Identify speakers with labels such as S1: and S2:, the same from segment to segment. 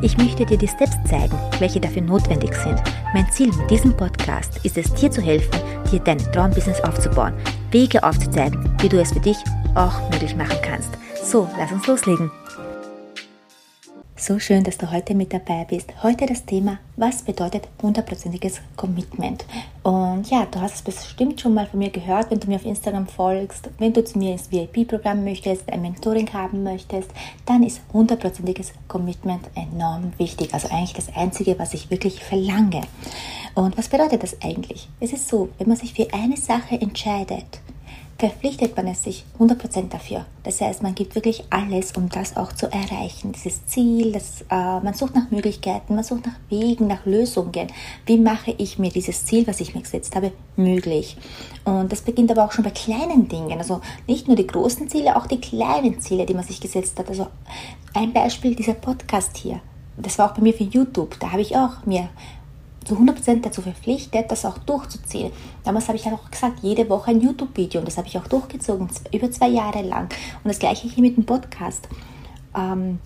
S1: Ich möchte dir die Steps zeigen, welche dafür notwendig sind. Mein Ziel mit diesem Podcast ist es, dir zu helfen, dir dein Traumbusiness aufzubauen, Wege aufzuzeigen, wie du es für dich auch möglich machen kannst. So, lass uns loslegen. So schön, dass du heute mit dabei bist. Heute das Thema, was bedeutet hundertprozentiges Commitment? Und ja, du hast es bestimmt schon mal von mir gehört, wenn du mir auf Instagram folgst, wenn du zu mir ins VIP-Programm möchtest, ein Mentoring haben möchtest, dann ist hundertprozentiges Commitment enorm wichtig. Also eigentlich das Einzige, was ich wirklich verlange. Und was bedeutet das eigentlich? Es ist so, wenn man sich für eine Sache entscheidet, verpflichtet man es sich 100% dafür. Das heißt, man gibt wirklich alles, um das auch zu erreichen. Dieses Ziel, das, äh, man sucht nach Möglichkeiten, man sucht nach Wegen, nach Lösungen. Wie mache ich mir dieses Ziel, was ich mir gesetzt habe, möglich? Und das beginnt aber auch schon bei kleinen Dingen. Also nicht nur die großen Ziele, auch die kleinen Ziele, die man sich gesetzt hat. Also ein Beispiel, dieser Podcast hier. Das war auch bei mir für YouTube. Da habe ich auch mir zu 100% dazu verpflichtet, das auch durchzuziehen. Damals habe ich auch gesagt, jede Woche ein YouTube-Video und das habe ich auch durchgezogen, über zwei Jahre lang. Und das gleiche hier mit dem Podcast. Ähm,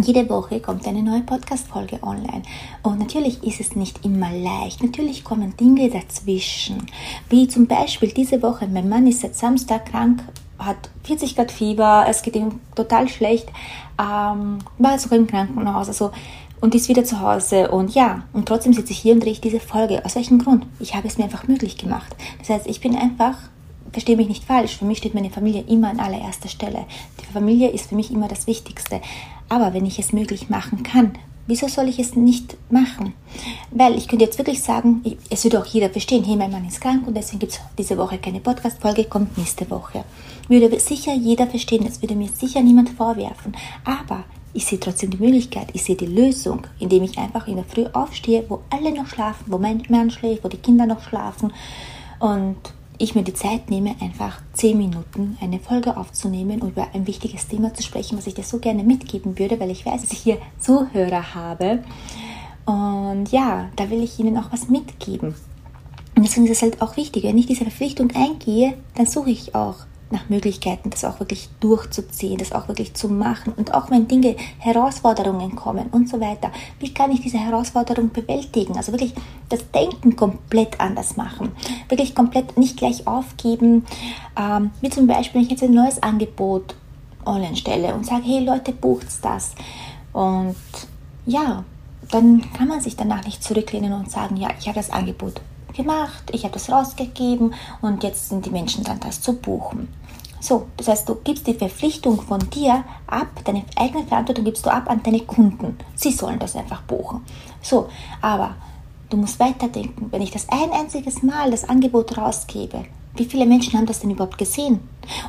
S1: jede Woche kommt eine neue Podcast-Folge online. Und natürlich ist es nicht immer leicht. Natürlich kommen Dinge dazwischen. Wie zum Beispiel diese Woche. Mein Mann ist seit Samstag krank, hat 40 Grad Fieber, es geht ihm total schlecht, ähm, war sogar im Krankenhaus. Also und ist wieder zu Hause. Und ja, und trotzdem sitze ich hier und drehe ich diese Folge. Aus welchem Grund? Ich habe es mir einfach möglich gemacht. Das heißt, ich bin einfach, verstehe mich nicht falsch, für mich steht meine Familie immer an allererster Stelle. Die Familie ist für mich immer das Wichtigste. Aber wenn ich es möglich machen kann, wieso soll ich es nicht machen? Weil ich könnte jetzt wirklich sagen, es würde auch jeder verstehen, hey, mein Mann ist krank und deswegen gibt es diese Woche keine Podcast-Folge, kommt nächste Woche. Würde sicher jeder verstehen, das würde mir sicher niemand vorwerfen. Aber ich sehe trotzdem die Möglichkeit, ich sehe die Lösung, indem ich einfach in der Früh aufstehe, wo alle noch schlafen, wo mein Mann schläft, wo die Kinder noch schlafen und ich mir die Zeit nehme, einfach zehn Minuten eine Folge aufzunehmen und über ein wichtiges Thema zu sprechen, was ich dir so gerne mitgeben würde, weil ich weiß, dass ich hier Zuhörer habe. Und ja, da will ich Ihnen auch was mitgeben. Und deswegen ist es halt auch wichtig, wenn ich diese Verpflichtung eingehe, dann suche ich auch nach Möglichkeiten, das auch wirklich durchzuziehen, das auch wirklich zu machen und auch wenn Dinge, Herausforderungen kommen und so weiter, wie kann ich diese Herausforderung bewältigen? Also wirklich das Denken komplett anders machen, wirklich komplett nicht gleich aufgeben, ähm, wie zum Beispiel, wenn ich jetzt ein neues Angebot online stelle und sage, hey Leute, bucht's das. Und ja, dann kann man sich danach nicht zurücklehnen und sagen, ja, ich habe das Angebot gemacht, ich habe das rausgegeben und jetzt sind die Menschen dran, das zu buchen. So, das heißt, du gibst die Verpflichtung von dir ab, deine eigene Verantwortung gibst du ab an deine Kunden. Sie sollen das einfach buchen. So, aber du musst weiterdenken. Wenn ich das ein einziges Mal das Angebot rausgebe, wie viele Menschen haben das denn überhaupt gesehen?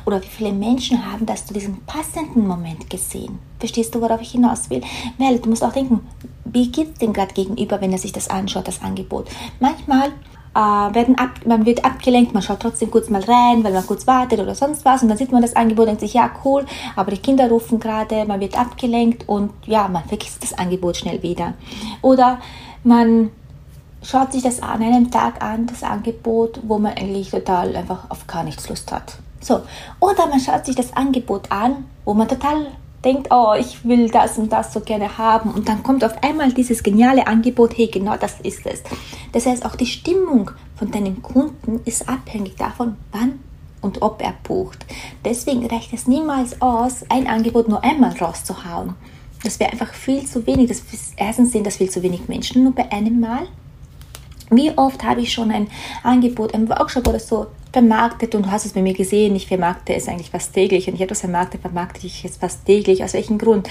S1: Oder wie viele Menschen haben das zu diesem passenden Moment gesehen? Verstehst du, worauf ich hinaus will? Weil du musst auch denken, wie geht es dem gerade gegenüber, wenn er sich das anschaut, das Angebot? Manchmal äh, werden ab, man wird abgelenkt, man schaut trotzdem kurz mal rein, weil man kurz wartet oder sonst was und dann sieht man das Angebot und denkt sich, ja cool, aber die Kinder rufen gerade, man wird abgelenkt und ja, man vergisst das Angebot schnell wieder. Oder man schaut sich das an einem Tag an, das Angebot, wo man eigentlich total einfach auf gar nichts Lust hat. So, oder man schaut sich das Angebot an, wo man total denkt, oh, ich will das und das so gerne haben und dann kommt auf einmal dieses geniale Angebot, hey, genau das ist es. Das heißt, auch die Stimmung von deinem Kunden ist abhängig davon, wann und ob er bucht. Deswegen reicht es niemals aus, ein Angebot nur einmal rauszuhauen. Das wäre einfach viel zu wenig. Das, erstens sind das viel zu wenig Menschen nur bei einem Mal. Wie oft habe ich schon ein Angebot, ein Workshop oder so vermarktet und du hast es bei mir gesehen, ich vermarkte es eigentlich fast täglich und ich habe das vermarktet, vermarkte ich es fast täglich. Aus welchem Grund?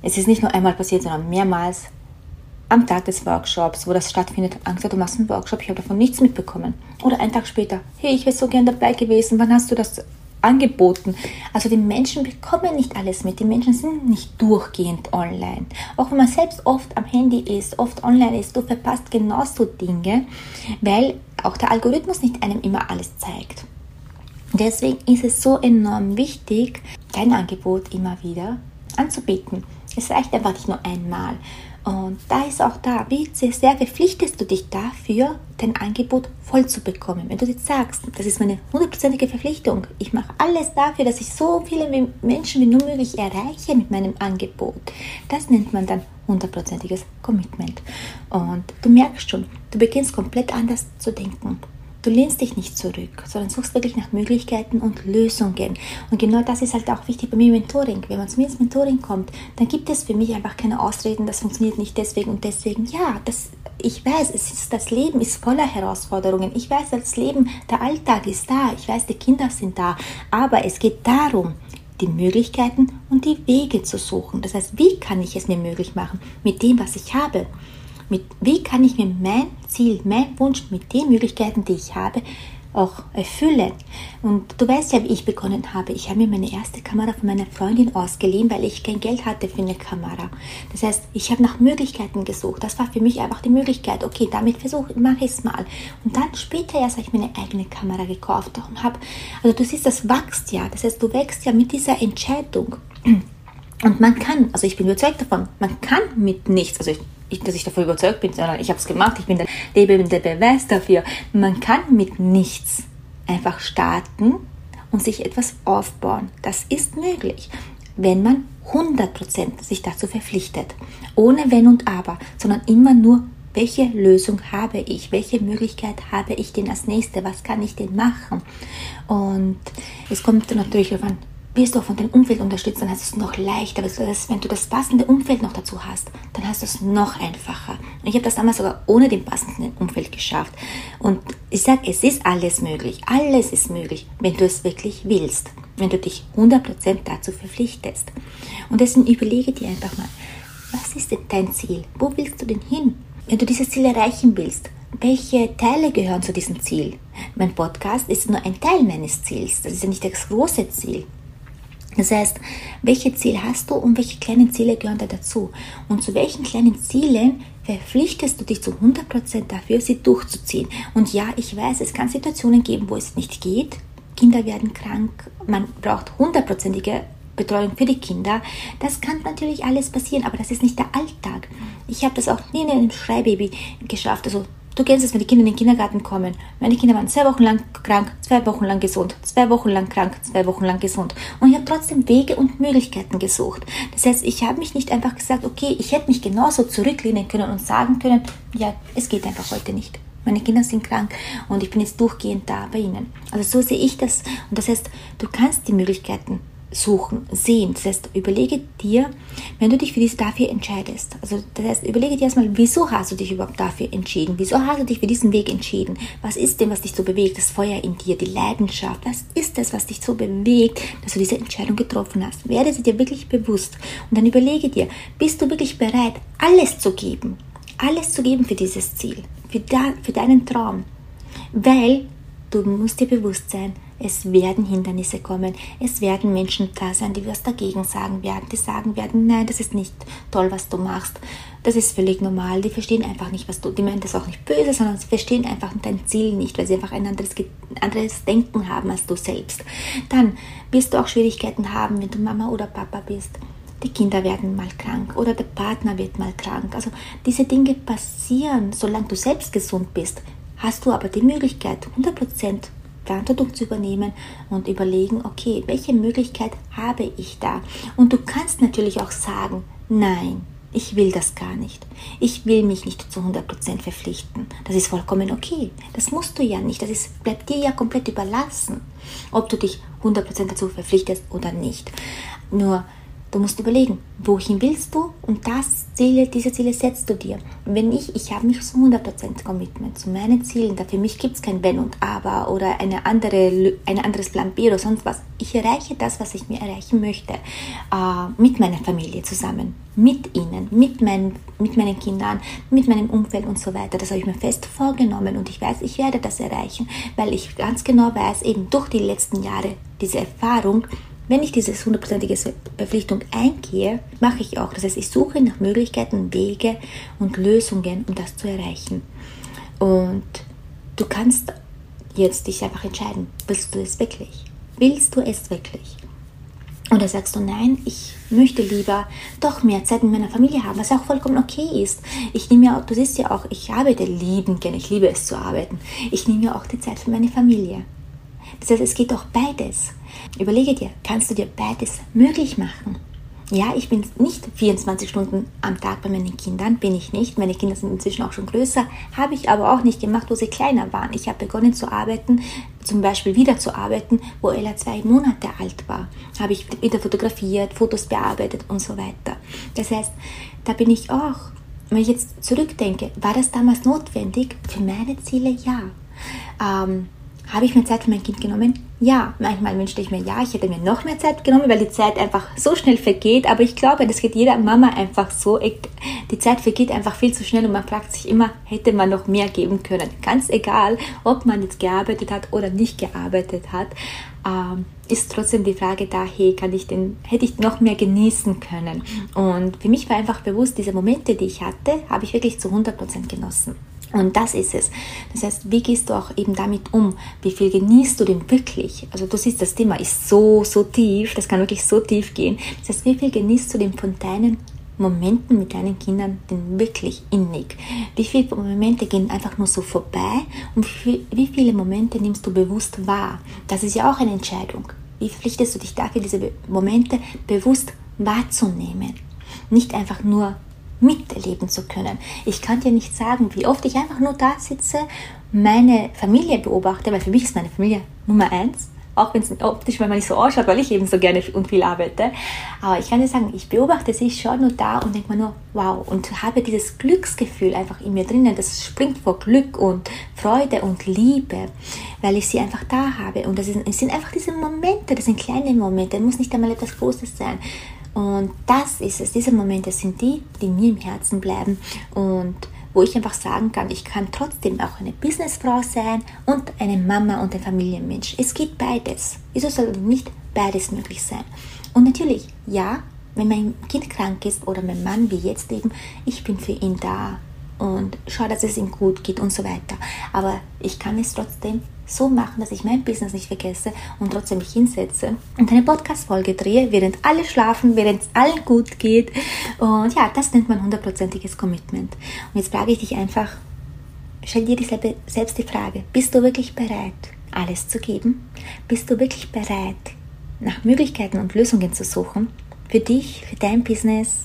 S1: Es ist nicht nur einmal passiert, sondern mehrmals am Tag des Workshops, wo das stattfindet, Angst, du machst einen Workshop, ich habe davon nichts mitbekommen. Oder einen Tag später, hey, ich wäre so gern dabei gewesen, wann hast du das angeboten. Also die Menschen bekommen nicht alles mit. Die Menschen sind nicht durchgehend online. Auch wenn man selbst oft am Handy ist, oft online ist, du verpasst genauso Dinge, weil auch der Algorithmus nicht einem immer alles zeigt. Deswegen ist es so enorm wichtig, dein Angebot immer wieder anzubieten. Es reicht einfach nicht nur einmal. Und da ist auch da, wie sehr verpflichtest du dich dafür, dein Angebot voll zu bekommen. Wenn du jetzt sagst, das ist meine hundertprozentige Verpflichtung, ich mache alles dafür, dass ich so viele Menschen wie nur möglich erreiche mit meinem Angebot, das nennt man dann hundertprozentiges Commitment. Und du merkst schon, du beginnst komplett anders zu denken. Du lehnst dich nicht zurück, sondern suchst wirklich nach Möglichkeiten und Lösungen. Und genau das ist halt auch wichtig bei mir im Mentoring. Wenn man zu mir ins Mentoring kommt, dann gibt es für mich einfach keine Ausreden, das funktioniert nicht deswegen und deswegen. Ja, das, ich weiß, es ist, das Leben ist voller Herausforderungen. Ich weiß, das Leben, der Alltag ist da. Ich weiß, die Kinder sind da. Aber es geht darum, die Möglichkeiten und die Wege zu suchen. Das heißt, wie kann ich es mir möglich machen mit dem, was ich habe? Mit, wie kann ich mir mein Ziel, mein Wunsch mit den Möglichkeiten, die ich habe, auch erfüllen. Und du weißt ja, wie ich begonnen habe. Ich habe mir meine erste Kamera von meiner Freundin ausgeliehen, weil ich kein Geld hatte für eine Kamera. Das heißt, ich habe nach Möglichkeiten gesucht. Das war für mich einfach die Möglichkeit. Okay, damit versuche mache ich es mal. Und dann später erst habe ich meine eigene Kamera gekauft und habe, also du siehst, das wächst ja. Das heißt, du wächst ja mit dieser Entscheidung. Und man kann, also ich bin überzeugt davon, man kann mit nichts, also ich ich, dass ich davon überzeugt bin, sondern ich habe es gemacht, ich bin der lebende Beweis dafür. Man kann mit nichts einfach starten und sich etwas aufbauen. Das ist möglich, wenn man 100% sich dazu verpflichtet. Ohne Wenn und Aber, sondern immer nur, welche Lösung habe ich? Welche Möglichkeit habe ich denn als nächste? Was kann ich denn machen? Und es kommt natürlich darauf an, wirst du auch von deinem Umfeld unterstützt, dann hast du es noch leichter. wenn du das passende Umfeld noch dazu hast, dann hast du es noch einfacher. Ich habe das damals sogar ohne den passenden Umfeld geschafft. Und ich sage, es ist alles möglich. Alles ist möglich, wenn du es wirklich willst. Wenn du dich 100% dazu verpflichtest. Und deswegen überlege dir einfach mal, was ist denn dein Ziel? Wo willst du denn hin? Wenn du dieses Ziel erreichen willst, welche Teile gehören zu diesem Ziel? Mein Podcast ist nur ein Teil meines Ziels. Das ist ja nicht das große Ziel. Das heißt, welche Ziele hast du und welche kleinen Ziele gehören da dazu? Und zu welchen kleinen Zielen verpflichtest du dich zu 100% dafür, sie durchzuziehen? Und ja, ich weiß, es kann Situationen geben, wo es nicht geht. Kinder werden krank, man braucht hundertprozentige Betreuung für die Kinder. Das kann natürlich alles passieren, aber das ist nicht der Alltag. Ich habe das auch nie in einem Schreibaby geschafft. Also Du kennst es, wenn die Kinder in den Kindergarten kommen. Meine Kinder waren zwei Wochen lang krank, zwei Wochen lang gesund, zwei Wochen lang krank, zwei Wochen lang gesund. Und ich habe trotzdem Wege und Möglichkeiten gesucht. Das heißt, ich habe mich nicht einfach gesagt, okay, ich hätte mich genauso zurücklehnen können und sagen können, ja, es geht einfach heute nicht. Meine Kinder sind krank und ich bin jetzt durchgehend da bei ihnen. Also so sehe ich das. Und das heißt, du kannst die Möglichkeiten suchen, sehen. Das heißt, überlege dir, wenn du dich für dies dafür entscheidest. Also das heißt, überlege dir erstmal, wieso hast du dich überhaupt dafür entschieden? Wieso hast du dich für diesen Weg entschieden? Was ist denn, was dich so bewegt? Das Feuer in dir, die Leidenschaft. Was ist es, was dich so bewegt, dass du diese Entscheidung getroffen hast? Werde sie dir wirklich bewusst. Und dann überlege dir, bist du wirklich bereit, alles zu geben? Alles zu geben für dieses Ziel, für, da, für deinen Traum. Weil du musst dir bewusst sein, es werden Hindernisse kommen. Es werden Menschen da sein, die was dagegen sagen werden. Die sagen werden, nein, das ist nicht toll, was du machst. Das ist völlig normal. Die verstehen einfach nicht, was du. Die meinen das auch nicht böse, sondern sie verstehen einfach dein Ziel nicht, weil sie einfach ein anderes, anderes Denken haben als du selbst. Dann wirst du auch Schwierigkeiten haben, wenn du Mama oder Papa bist die Kinder werden mal krank oder der Partner wird mal krank. Also diese Dinge passieren, solange du selbst gesund bist, hast du aber die Möglichkeit, 100% Verantwortung zu übernehmen und überlegen, okay, welche Möglichkeit habe ich da? Und du kannst natürlich auch sagen, nein, ich will das gar nicht. Ich will mich nicht zu 100% verpflichten. Das ist vollkommen okay. Das musst du ja nicht. Das ist, bleibt dir ja komplett überlassen, ob du dich 100% dazu verpflichtest oder nicht. Nur Du musst überlegen, wohin willst du und das Ziele, diese Ziele setzt du dir. wenn ich, ich habe mich zu 100% Commitment zu meinen Zielen, da für mich gibt es kein Wenn und Aber oder eine andere, ein anderes Plan B oder sonst was. Ich erreiche das, was ich mir erreichen möchte, äh, mit meiner Familie zusammen, mit ihnen, mit, mein, mit meinen Kindern, mit meinem Umfeld und so weiter. Das habe ich mir fest vorgenommen und ich weiß, ich werde das erreichen, weil ich ganz genau weiß, eben durch die letzten Jahre, diese Erfahrung, wenn ich diese hundertprozentige Verpflichtung eingehe, mache ich auch. Das heißt, ich suche nach Möglichkeiten, Wege und Lösungen, um das zu erreichen. Und du kannst jetzt dich einfach entscheiden, willst du es wirklich? Willst du es wirklich? Oder sagst du, nein, ich möchte lieber doch mehr Zeit mit meiner Familie haben, was auch vollkommen okay ist. Ich nehme ja auch, du siehst ja auch, ich arbeite lieben gerne, ich liebe es zu arbeiten. Ich nehme ja auch die Zeit für meine Familie. Das heißt, es geht auch beides. Überlege dir, kannst du dir beides möglich machen? Ja, ich bin nicht 24 Stunden am Tag bei meinen Kindern, bin ich nicht. Meine Kinder sind inzwischen auch schon größer, habe ich aber auch nicht gemacht, wo sie kleiner waren. Ich habe begonnen zu arbeiten, zum Beispiel wieder zu arbeiten, wo Ella zwei Monate alt war. Habe ich wieder fotografiert, Fotos bearbeitet und so weiter. Das heißt, da bin ich auch, wenn ich jetzt zurückdenke, war das damals notwendig? Für meine Ziele ja. Ähm, habe ich mir Zeit für mein Kind genommen? Ja, manchmal wünschte ich mir, ja, ich hätte mir noch mehr Zeit genommen, weil die Zeit einfach so schnell vergeht. Aber ich glaube, das geht jeder Mama einfach so. Die Zeit vergeht einfach viel zu schnell und man fragt sich immer, hätte man noch mehr geben können. Ganz egal, ob man jetzt gearbeitet hat oder nicht gearbeitet hat, ähm, ist trotzdem die Frage da, hey, kann ich den, hätte ich noch mehr genießen können? Und für mich war einfach bewusst, diese Momente, die ich hatte, habe ich wirklich zu 100% genossen. Und das ist es. Das heißt, wie gehst du auch eben damit um? Wie viel genießt du denn wirklich? Also du siehst, das Thema ist so, so tief, das kann wirklich so tief gehen. Das heißt, wie viel genießt du denn von deinen Momenten mit deinen Kindern denn wirklich innig? Wie viele Momente gehen einfach nur so vorbei und wie viele Momente nimmst du bewusst wahr? Das ist ja auch eine Entscheidung. Wie verpflichtest du dich dafür, diese Momente bewusst wahrzunehmen? Nicht einfach nur miterleben zu können. Ich kann dir nicht sagen, wie oft ich einfach nur da sitze, meine Familie beobachte, weil für mich ist meine Familie Nummer eins, auch wenn es optisch manchmal nicht so ausschaut, weil ich eben so gerne und viel arbeite. Aber ich kann dir sagen, ich beobachte sie, ich schaue nur da und denke mir nur, wow, und habe dieses Glücksgefühl einfach in mir drinnen, das springt vor Glück und Freude und Liebe, weil ich sie einfach da habe. Und das sind, es sind einfach diese Momente, das sind kleine Momente, muss nicht einmal etwas Großes sein. Und das ist es, diese Momente sind die, die mir im Herzen bleiben und wo ich einfach sagen kann, ich kann trotzdem auch eine Businessfrau sein und eine Mama und ein Familienmensch. Es geht beides. Wieso soll nicht beides möglich sein? Und natürlich, ja, wenn mein Kind krank ist oder mein Mann wie jetzt eben, ich bin für ihn da und schaue, dass es ihm gut geht und so weiter. Aber ich kann es trotzdem so machen, dass ich mein Business nicht vergesse und trotzdem mich hinsetze und eine Podcast-Folge drehe, während alle schlafen, während es allen gut geht. Und ja, das nennt man hundertprozentiges Commitment. Und jetzt frage ich dich einfach, stell dir dieselbe, selbst die Frage, bist du wirklich bereit, alles zu geben? Bist du wirklich bereit, nach Möglichkeiten und Lösungen zu suchen? Für dich, für dein Business?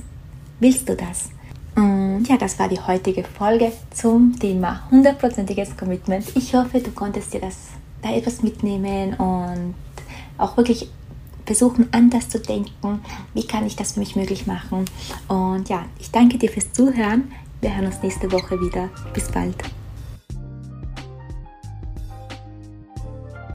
S1: Willst du das? Und ja, das war die heutige Folge zum Thema hundertprozentiges Commitment. Ich hoffe, du konntest dir das da etwas mitnehmen und auch wirklich versuchen, anders zu denken. Wie kann ich das für mich möglich machen? Und ja, ich danke dir fürs Zuhören. Wir hören uns nächste Woche wieder. Bis bald.